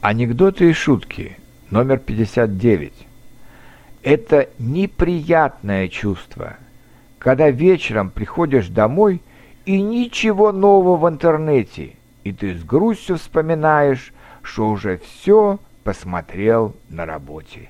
Анекдоты и шутки. Номер 59. Это неприятное чувство, когда вечером приходишь домой и ничего нового в интернете, и ты с грустью вспоминаешь, что уже все посмотрел на работе.